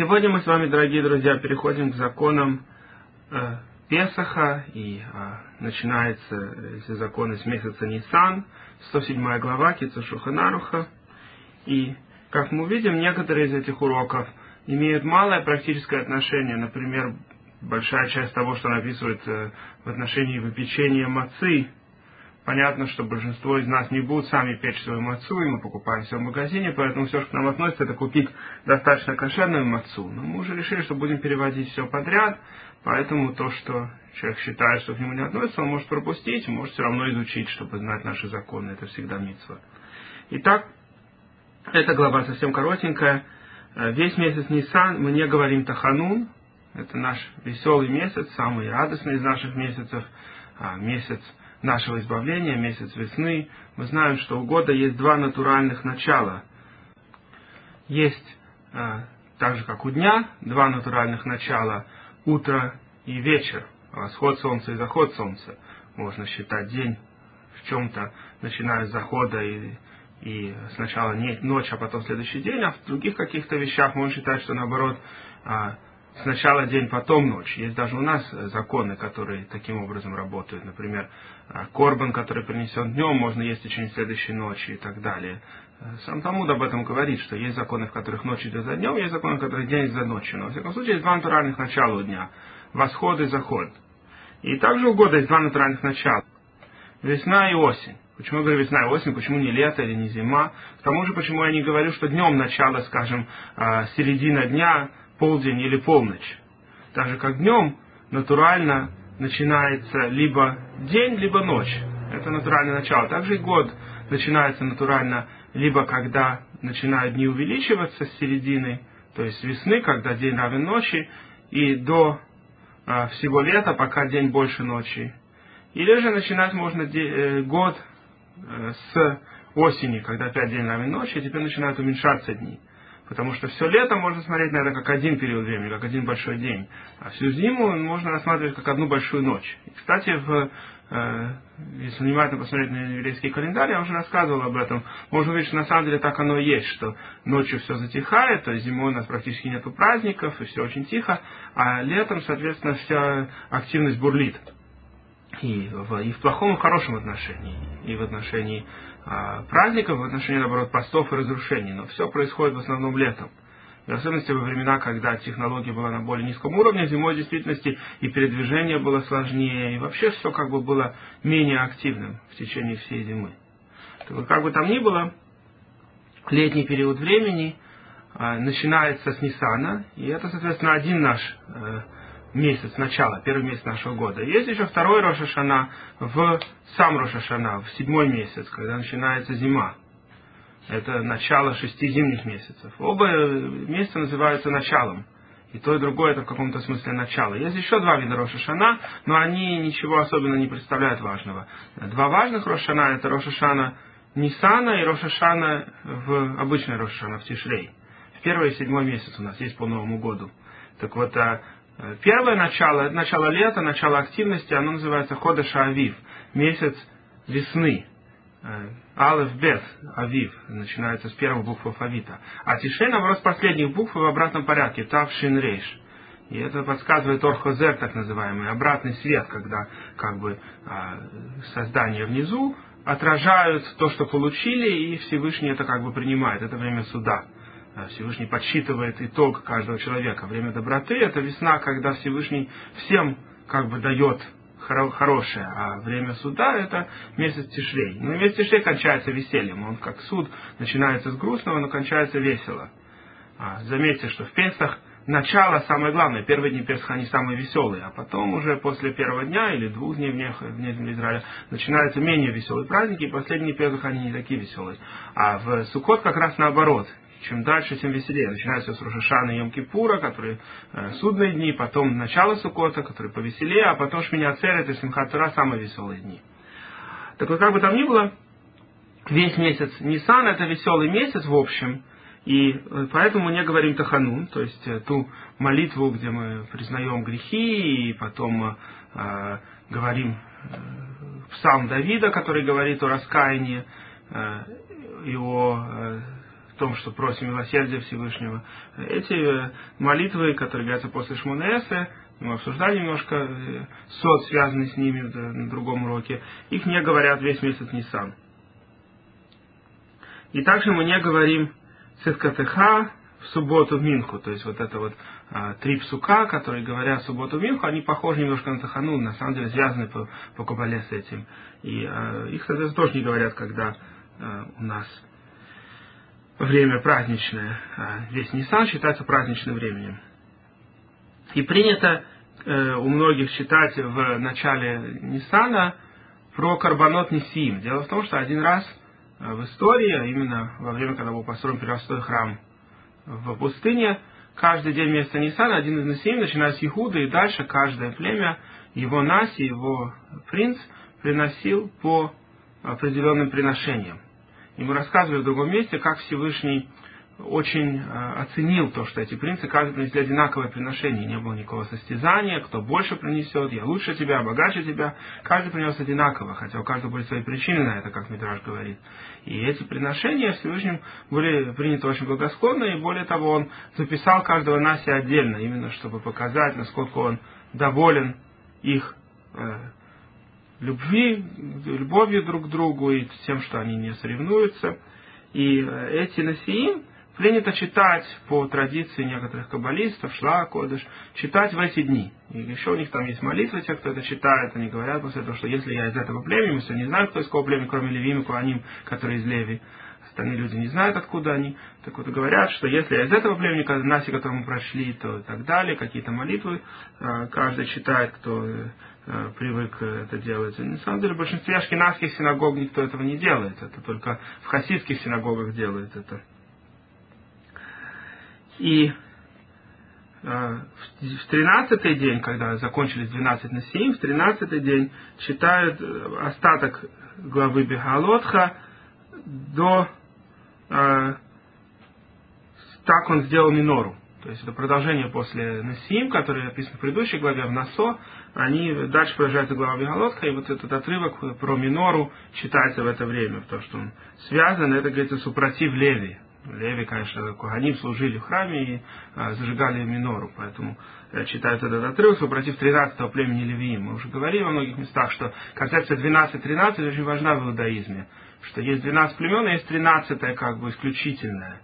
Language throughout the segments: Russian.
Сегодня мы с вами, дорогие друзья, переходим к законам э, Песаха, и э, начинается эти законы с месяца Нисан, 107 глава Кицушуха Наруха. И, как мы увидим, некоторые из этих уроков имеют малое практическое отношение. Например, большая часть того, что э, в отношении выпечения мацы, Понятно, что большинство из нас не будут сами печь свою мацу, и мы покупаем все в магазине, поэтому все, что нам относится, это купить достаточно кошерную мацу. Но мы уже решили, что будем переводить все подряд, поэтому то, что человек считает, что к нему не относится, он может пропустить, может все равно изучить, чтобы знать наши законы. Это всегда митцва. Итак, эта глава совсем коротенькая. Э, весь месяц Нисан мы не говорим Таханун. Это наш веселый месяц, самый радостный из наших месяцев. А, месяц нашего избавления, месяц весны, мы знаем, что у года есть два натуральных начала. Есть, э, так же как у дня, два натуральных начала, утро и вечер, восход солнца и заход солнца. Можно считать день в чем-то, начиная с захода и, и сначала не, ночь, а потом следующий день, а в других каких-то вещах можно считать, что наоборот, э, сначала день, потом ночь. Есть даже у нас законы, которые таким образом работают. Например, а, корбан, который принесен днем, можно есть в течение следующей ночи и так далее. Э, сам Талмуд об этом говорит, что есть законы, в которых ночь идет за днем, есть законы, в которых день идет за ночью. Но, во всяком случае, есть два натуральных начала у дня. Восход и заход. И также у года есть два натуральных начала. Весна и осень. Почему я говорю весна и осень, почему не лето или не зима? К тому же, почему я не говорю, что днем начало, скажем, середина дня, полдень или полночь. Так же, как днем натурально начинается либо день, либо ночь. Это натуральное начало. Также и год начинается натурально либо когда начинают дни увеличиваться с середины, то есть весны, когда день равен ночи, и до а, всего лета, пока день больше ночи. Или же начинать можно де, э, год э, с осени, когда опять день равен ночи, и теперь начинают уменьшаться дни. Потому что все лето можно смотреть на это как один период времени, как один большой день. А всю зиму можно рассматривать как одну большую ночь. И, кстати, в, э, если внимательно посмотреть на еврейский календарь, я уже рассказывал об этом, можно увидеть, что на самом деле так оно и есть, что ночью все затихает, есть зимой у нас практически нет праздников, и все очень тихо, а летом, соответственно, вся активность бурлит. И в, и в плохом, и в хорошем отношении. И в отношении а, праздников, в отношении, наоборот, постов и разрушений. Но все происходит в основном летом. В особенности во времена, когда технология была на более низком уровне, зимой в действительности и передвижение было сложнее, и вообще все как бы было менее активным в течение всей зимы. Так как бы там ни было, летний период времени а, начинается с Ниссана, и это, соответственно, один наш э, месяц, начало, первый месяц нашего года. Есть еще второй Рошашана в сам Рошашана, в седьмой месяц, когда начинается зима. Это начало шести зимних месяцев. Оба месяца называются началом. И то, и другое это в каком-то смысле начало. Есть еще два вида Рошашана, но они ничего особенно не представляют важного. Два важных Рошашана это Рошашана Нисана и Рошашана в обычной Рошашана, в Тишрей. В первый и седьмой месяц у нас есть по Новому году. Так вот, а Э, первое начало, начало лета, начало активности, оно называется Хода Авив, месяц весны. Э, Алеф Бес, Авив, начинается с первых букв алфавита. А Тишей, наоборот, с последних букв в обратном порядке, Тав Шин Рейш. И это подсказывает Орхозер, так называемый, обратный свет, когда как бы а, создание внизу отражают то, что получили, и Всевышний это как бы принимает. Это время суда. Всевышний подсчитывает итог каждого человека. Время доброты – это весна, когда Всевышний всем как бы дает хорошее, а время суда – это месяц Тишрей. Но месяц Тишрей кончается весельем. Он как суд начинается с грустного, но кончается весело. А, заметьте, что в Песах начало самое главное. Первые дни Песха они самые веселые, а потом уже после первого дня или двух дней в дне, в дне земли Израиля начинаются менее веселые праздники, и последние Песах они не такие веселые. А в Суккот как раз наоборот чем дальше, тем веселее. Начинается с Рушашана и Йом-Кипура, которые э, судные дни, потом начало Сукота, которые повеселее, а потом Шминя Церет и Симхат самые веселые дни. Так вот, как бы там ни было, весь месяц Нисан это веселый месяц в общем, и э, поэтому мы не говорим Таханун, то есть э, ту молитву, где мы признаем грехи, и потом э, говорим э, псалм Давида, который говорит о раскаянии э, и о том, что просим милосердия Всевышнего. Эти молитвы, которые говорятся после Шмонесы, мы обсуждали немножко э, сот, связанный с ними на другом уроке, их не говорят весь месяц Нисан. И также мы не говорим Циткатыха в субботу в Минху, то есть вот это вот а, три псука, которые говорят в субботу в Минху, они похожи немножко на Тахану, на самом деле связаны по, по Кабале с этим. И а, их, соответственно, тоже не говорят, когда а, у нас время праздничное. А, весь Нисан считается праздничным временем. И принято э, у многих читать в начале Нисана про карбонот Нисим. Дело в том, что один раз э, в истории, а именно во время, когда был построен переростой храм в пустыне, каждый день вместо Нисана один из Нисим, начиная с Ихуда и дальше, каждое племя, его Наси, его принц, приносил по определенным приношениям. И мы рассказывали в другом месте, как Всевышний очень э, оценил то, что эти принцы каждый принесли одинаковое приношение. Не было никакого состязания, кто больше принесет, я лучше тебя, богаче тебя. Каждый принес одинаково, хотя у каждого были свои причины на это, как Мидраж говорит. И эти приношения Всевышним были приняты очень благосклонно, и более того, он записал каждого Наси отдельно, именно чтобы показать, насколько он доволен их э, любви, любовью друг к другу и тем, что они не соревнуются. И э, эти Насиим, принято читать по традиции некоторых каббалистов, шла, кодыш, читать в эти дни. И еще у них там есть молитвы, те, кто это читает, они говорят после этого, что если я из этого племени, мы все не знаем, кто из какого племени, кроме Левим и Куаним, которые из Леви, остальные люди не знают, откуда они. Так вот говорят, что если я из этого племени, Наси, который мы прошли, то и так далее, какие-то молитвы э, каждый читает, кто э, привык это делать. На самом деле в большинстве ашкенадских синагог никто этого не делает. Это только в хасидских синагогах делают это. И э, в тринадцатый день, когда закончились 12 на 7, в тринадцатый день читают э, остаток главы Бегалотха до э, так он сделал минору. То есть это продолжение после Насим, который описан в предыдущей главе, в Насо. Они дальше продолжается глава Бегалотха, и вот этот отрывок про минору читается в это время, потому что он связан, это говорится, супротив Леви. Леви, конечно, Куганим служили в храме и а, зажигали минору, поэтому э, читают этот отрывок, против 13-го племени Левиим. Мы уже говорили во многих местах, что концепция 12-13 очень важна в иудаизме, что есть 12 племен, и есть 13 как бы исключительное.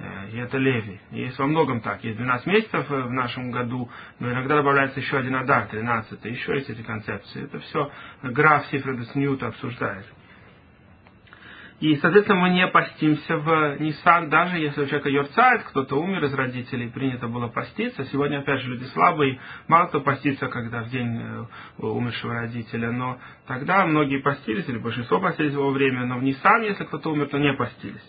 Э, и это Леви. И есть во многом так. Есть 12 месяцев э, в нашем году, но иногда добавляется еще один Адар, 13 Еще есть эти концепции. Это все граф Сифредес Ньюта обсуждает. И, соответственно, мы не постимся в Нисан, даже если у человека йорцает, кто-то умер из родителей, принято было поститься. Сегодня, опять же, люди слабые, мало кто постится, когда в день э, умершего родителя, но тогда многие постились, или большинство постились во время, но в Нисан, если кто-то умер, то не постились.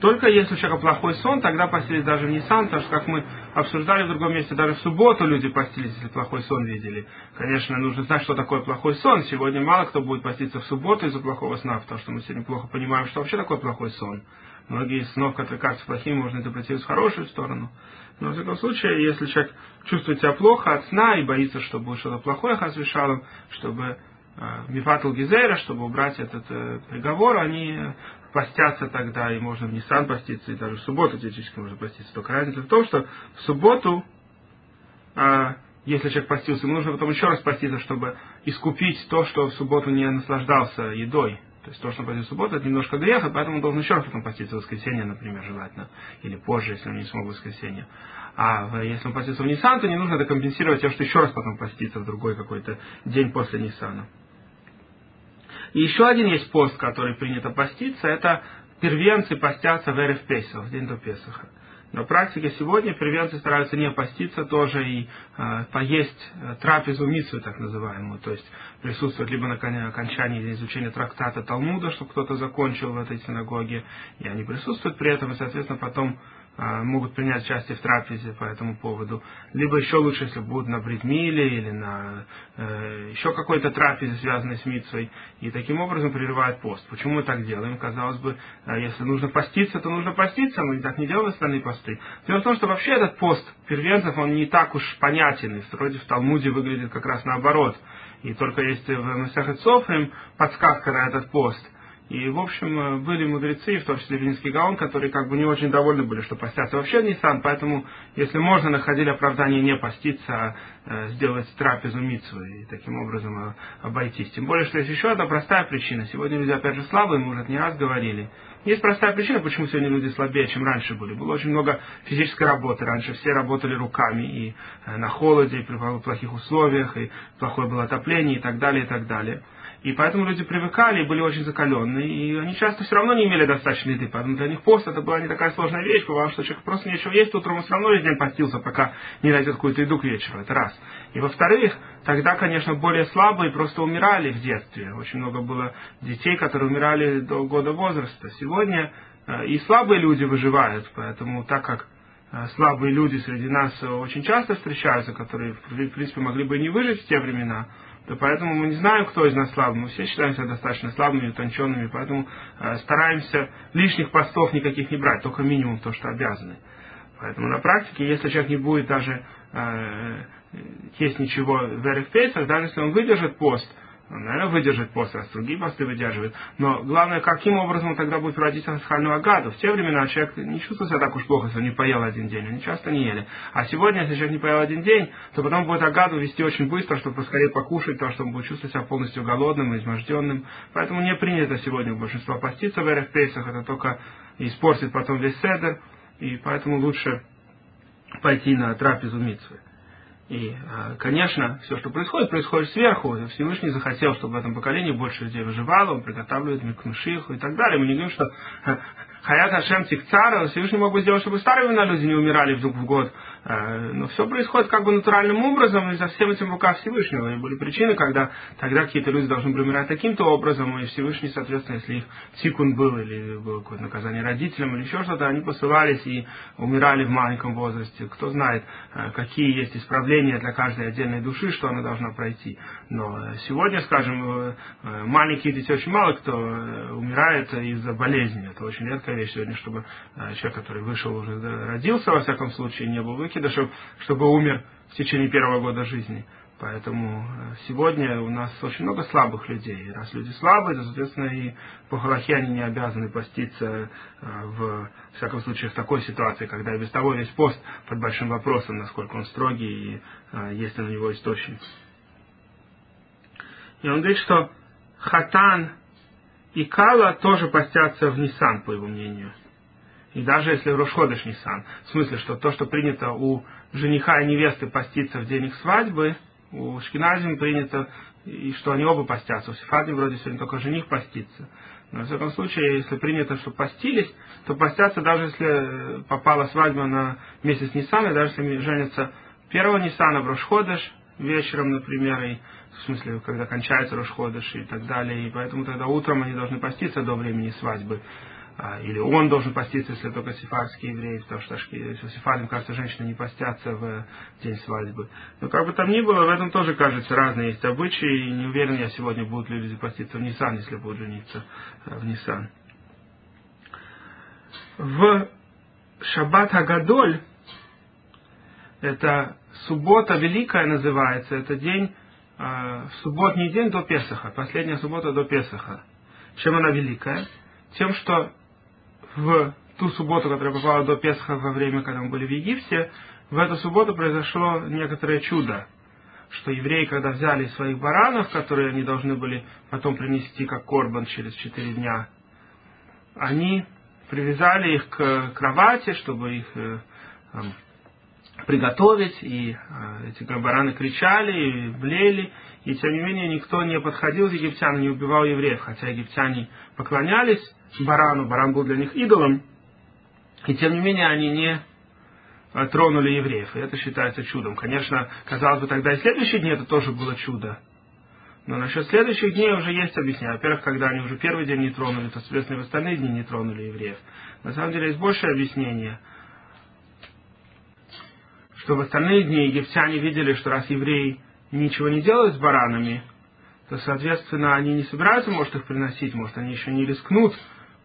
Только если у человека плохой сон, тогда постились даже в Нисан, потому что, как мы обсуждали в другом месте, даже в субботу люди постились, если плохой сон видели. Конечно, нужно знать, что такое плохой сон. Сегодня мало кто будет поститься в субботу из-за плохого сна, потому что мы сегодня плохо понимаем, что вообще такое плохой сон. Многие из снов, которые кажутся плохими, можно интерпретировать в хорошую сторону. Но, в любом случае, если человек чувствует себя плохо от сна и боится, что будет что-то плохое хасвишалом, чтобы Мифатл Гизера, чтобы убрать этот э, приговор, они постятся тогда, и можно в Ниссан поститься, и даже в субботу теоретически можно поститься. Только разница в том, что в субботу, а, если человек постился, ему нужно потом еще раз поститься, чтобы искупить то, что в субботу не наслаждался едой. То есть то, что он постится в субботу, это немножко грех, и поэтому он должен еще раз потом поститься в воскресенье, например, желательно, или позже, если он не смог в воскресенье. А если он постится в Ниссан, то не нужно это компенсировать тем, что еще раз потом поститься в другой какой-то день после Ниссана. И еще один есть пост, который принято поститься, это первенцы постятся в Эрев Песах, в день до Песаха. На практике сегодня первенцы стараются не поститься тоже и э, поесть э, трапезу митсвы, так называемую, то есть присутствовать либо на окончании изучения трактата Талмуда, что кто-то закончил в этой синагоге, и они присутствуют при этом, и, соответственно, потом могут принять участие в трапезе по этому поводу. Либо еще лучше, если будут на бритмиле или на э, еще какой-то трапезе, связанной с митцвой, и таким образом прерывают пост. Почему мы так делаем? Казалось бы, э, если нужно поститься, то нужно поститься, мы так не делаем остальные посты. Дело в том, что вообще этот пост первенцев, он не так уж понятен, и вроде в Талмуде выглядит как раз наоборот. И только есть в Масахет подсказка на этот пост. И, в общем, э, были мудрецы, в том числе Винский Гаон, которые как бы не очень довольны были, что постятся вообще в Нисан, поэтому, если можно, находили оправдание не поститься, а э, сделать трапезу митцвы и таким образом э, обойтись. Тем более, что есть еще одна простая причина. Сегодня люди, опять же, слабые, мы уже не раз говорили. Есть простая причина, почему сегодня люди слабее, чем раньше были. Было очень много физической работы. Раньше все работали руками и на холоде, и при плохих условиях, и плохое было отопление, и так далее, и так далее. И поэтому люди привыкали и были очень закаленные, и они часто все равно не имели достаточно еды, поэтому для них пост это была не такая сложная вещь, потому что человек просто нечего есть, утром он все равно весь день постился, пока не найдет какую-то еду к вечеру, это раз. И во-вторых, тогда, конечно, более слабые просто умирали в детстве. Очень много было детей, которые умирали до года возраста. Сегодня э, и слабые люди выживают, поэтому так как слабые люди среди нас очень часто встречаются, которые, в принципе, могли бы не выжить в те времена, то поэтому мы не знаем, кто из нас слабый. Мы все считаем себя достаточно слабыми, утонченными, поэтому э, стараемся лишних постов никаких не брать, только минимум то, что обязаны. Поэтому на практике, если человек не будет даже э, есть ничего в эрих даже если он выдержит пост, он, наверное, выдержит пост, раз другие посты выдерживает. Но главное, каким образом он тогда будет проводить асхальную агаду. В те времена человек не чувствует себя так уж плохо, если он не поел один день. Они часто не ели. А сегодня, если человек не поел один день, то потом будет агаду вести очень быстро, чтобы поскорее покушать, то, что он будет чувствовать себя полностью голодным, изможденным. Поэтому не принято сегодня у большинства поститься в эрих Это только испортит потом весь седер. И поэтому лучше пойти на трапезу митцвы. И, а, конечно, все, что происходит, происходит сверху. Всевышний захотел, чтобы в этом поколении больше людей выживало, он приготавливает Микнушиху и так далее. Мы не говорим, что Хаят Хашем Тикцара, Всевышний мог бы сделать, чтобы старые люди не умирали вдруг в год. Э, но все происходит как бы натуральным образом, и за всем этим в руках Всевышнего. И были причины, когда тогда какие-то люди должны были умирать таким-то образом, и Всевышний, соответственно, если их тикун был, или было какое-то наказание родителям, или еще что-то, они посылались и умирали в маленьком возрасте. Кто знает, э, какие есть исправления для каждой отдельной души, что она должна пройти. Но э, сегодня, скажем, маленькие дети очень мало кто умирает из-за болезни. Это очень редкая вещь сегодня, чтобы человек, который вышел уже, родился, во всяком случае, не был выкидышев, чтобы умер в течение первого года жизни. Поэтому э, сегодня у нас очень много слабых людей. И раз люди слабые, то, соответственно, и по Халахе они не обязаны поститься э, в, в всяком случае, в такой ситуации, когда и без того весь пост под большим вопросом, насколько он строгий и э, есть ли на него источник. И он говорит, что Хатан и Кала тоже постятся в Нисан, по его мнению. И даже если Рошходыш Нисан. В смысле, что то, что принято у жениха и невесты поститься в день их свадьбы, у Шкиназим принято, и что они оба постятся. У Сефадим вроде сегодня только жених постится. Но, в всяком случае, если принято, что постились, то постятся даже если попала свадьба на месяц Ниссана, даже если женятся первого Ниссана в Рошходыш вечером, например, и в смысле, когда кончается Рошходыш и так далее, и поэтому тогда утром они должны поститься до времени свадьбы. А, или он должен поститься, если только сефардский еврей, потому что если сефардам, кажется, женщины не постятся в день свадьбы. Но как бы там ни было, в этом тоже, кажется, разные есть обычаи, и не уверен я сегодня, будут ли люди поститься в Нисан, если будут жениться э, в Нисан. В Шаббат Агадоль, это суббота великая называется, это день, э, субботний день до Песаха, последняя суббота до Песаха. Чем она великая? Тем, что в ту субботу, которая попала до Песха во время, когда мы были в Египте, в эту субботу произошло некоторое чудо, что евреи, когда взяли своих баранов, которые они должны были потом принести как корбан через четыре дня, они привязали их к кровати, чтобы их э, приготовить, и э, эти бараны кричали и блеяли, и тем не менее никто не подходил из египтян не убивал евреев, хотя египтяне поклонялись барану, баран был для них идолом, и тем не менее они не э, тронули евреев, и это считается чудом. Конечно, казалось бы, тогда и следующие дни это тоже было чудо. Но насчет следующих дней уже есть объяснение. Во-первых, когда они уже первый день не тронули, то, соответственно, и в остальные дни не тронули евреев. На самом деле есть большее объяснение – что в остальные дни египтяне видели, что раз евреи ничего не делают с баранами, то, соответственно, они не собираются, может, их приносить, может, они еще не рискнут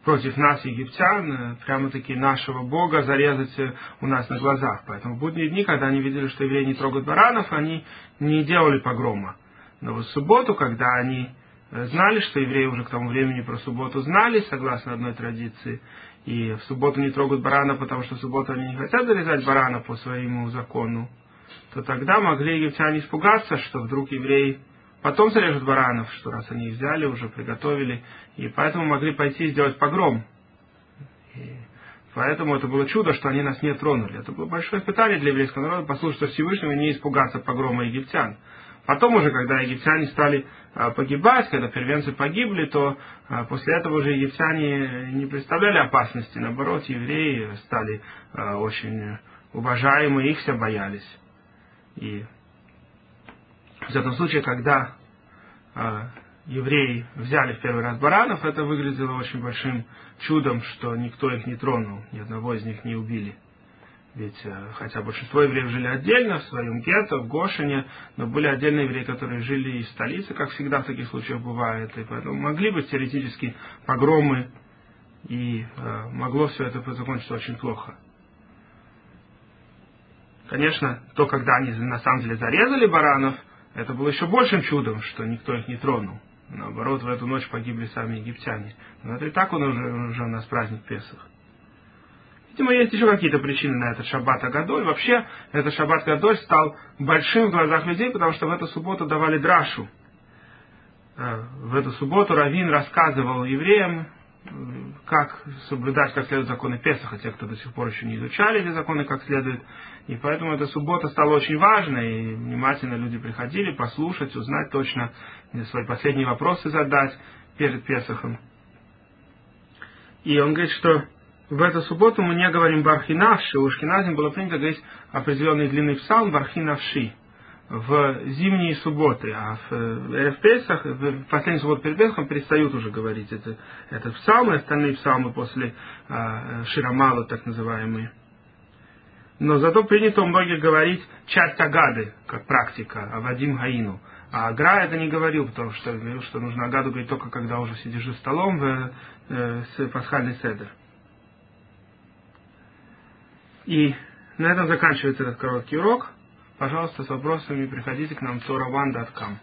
против нас, египтян, э, прямо-таки нашего Бога зарезать э, у нас на глазах. Поэтому в будние дни, когда они видели, что евреи не трогают баранов, они не делали погрома. Но в субботу, когда они знали, что евреи уже к тому времени про субботу знали, согласно одной традиции, и в субботу не трогают барана, потому что в субботу они не хотят зарезать барана по своему закону, то тогда могли египтяне испугаться, что вдруг евреи потом зарежут баранов, что раз они их взяли, уже приготовили, и поэтому могли пойти и сделать погром. И поэтому это было чудо, что они нас не тронули. Это было большое испытание для еврейского народа послушаться Всевышнего и не испугаться погрома египтян. Потом уже, когда египтяне стали а, погибать, когда первенцы погибли, то а, после этого уже египтяне не представляли опасности. Наоборот, евреи стали а, очень уважаемы, их все боялись. И в этом случае, когда евреи взяли в первый раз баранов, это выглядело очень большим чудом, что никто их не тронул, ни одного из них не убили. Ведь э, хотя большинство евреев жили отдельно, в своем гетто, в Гошине, но были отдельные евреи, которые жили и в столице, как всегда в таких случаях бывает, и поэтому могли быть теоретически погромы, и э, могло все это закончиться очень плохо. Конечно, то, когда они на самом деле зарезали баранов, это было еще большим чудом, что никто их не тронул. Наоборот, в эту ночь погибли сами египтяне. Но это и так он уже, уже у нас праздник Песах. Видимо, есть еще какие-то причины на этот шаббат Агадоль. Вообще, этот шаббат Агадоль стал большим в глазах людей, потому что в эту субботу давали драшу. Э, в эту субботу Равин рассказывал евреям, э, как соблюдать как следует законы Песаха, те, кто до сих пор еще не изучали эти законы как следует. И поэтому эта суббота стала очень важной, и внимательно люди приходили послушать, узнать точно, свои последние вопросы задать перед Песахом. И он говорит, что в эту субботу мы не говорим бархинавши. У Шкиназим было принято говорить определенный длинный псалм бархинавши в зимние субботы, а в Эрев Песах, в последний субботу перед Песахом перестают уже говорить это, этот псалм и остальные псалмы после а, Ширамала, так называемые. Но зато принято у многих говорить часть Агады, как практика, а Вадим Гаину. А Агра это не говорил, потому что говорил, что нужно Агаду говорить только когда уже сидишь за столом в, э, с пасхальный седер. И на этом заканчивается этот короткий урок. Пожалуйста, с вопросами приходите к нам torawan.com.